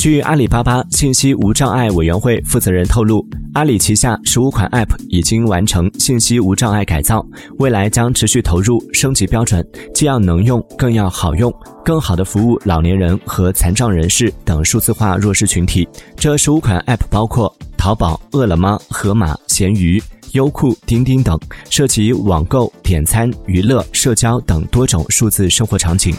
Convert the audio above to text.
据阿里巴巴信息无障碍委员会负责人透露阿里旗下十五款 app 已经完成信息无障碍改造未来将持续投入升级标准既要能用更要好用。更好的服务老年人和残障人士等数字化弱势群体。这十五款 app 包括淘宝饿了么盒马闲鱼优酷钉钉等涉及网购点餐娱乐社交等多种数字生活场景。